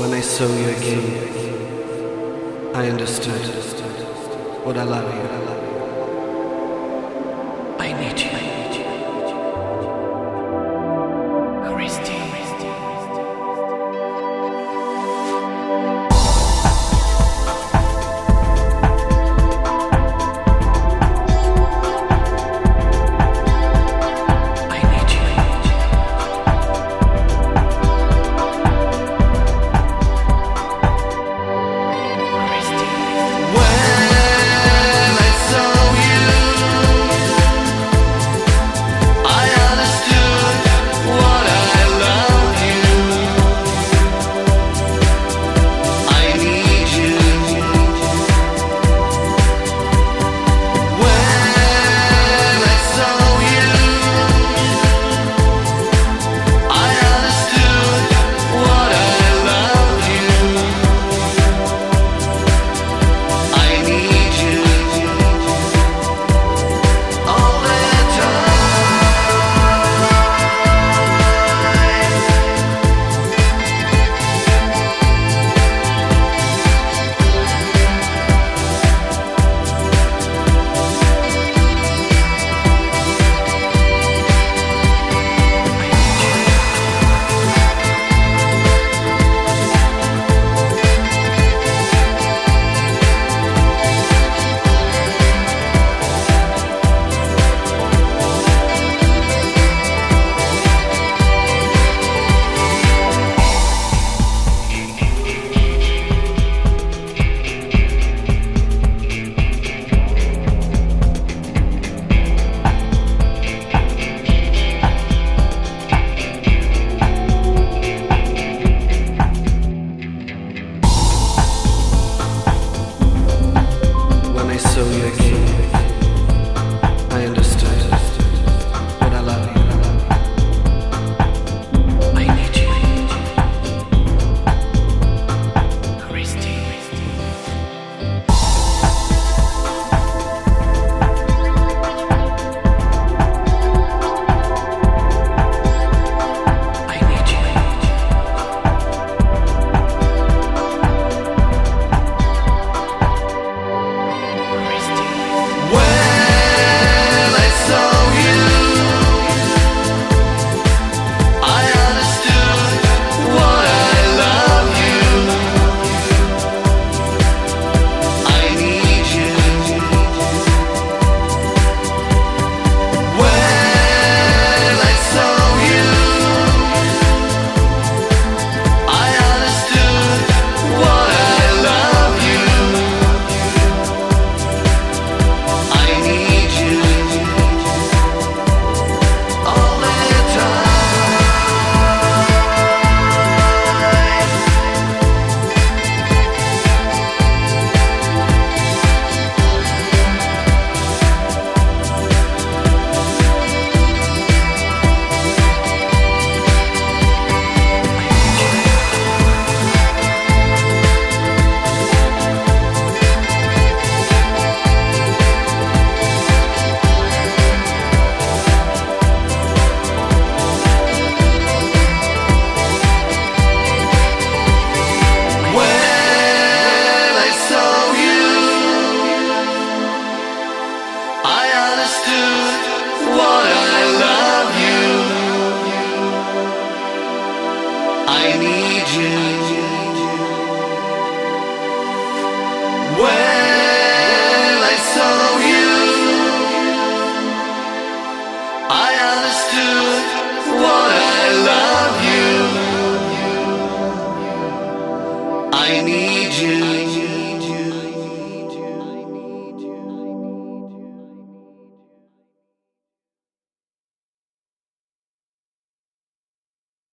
When I saw you again, I understood what I love you. so you can what I love you. I need you.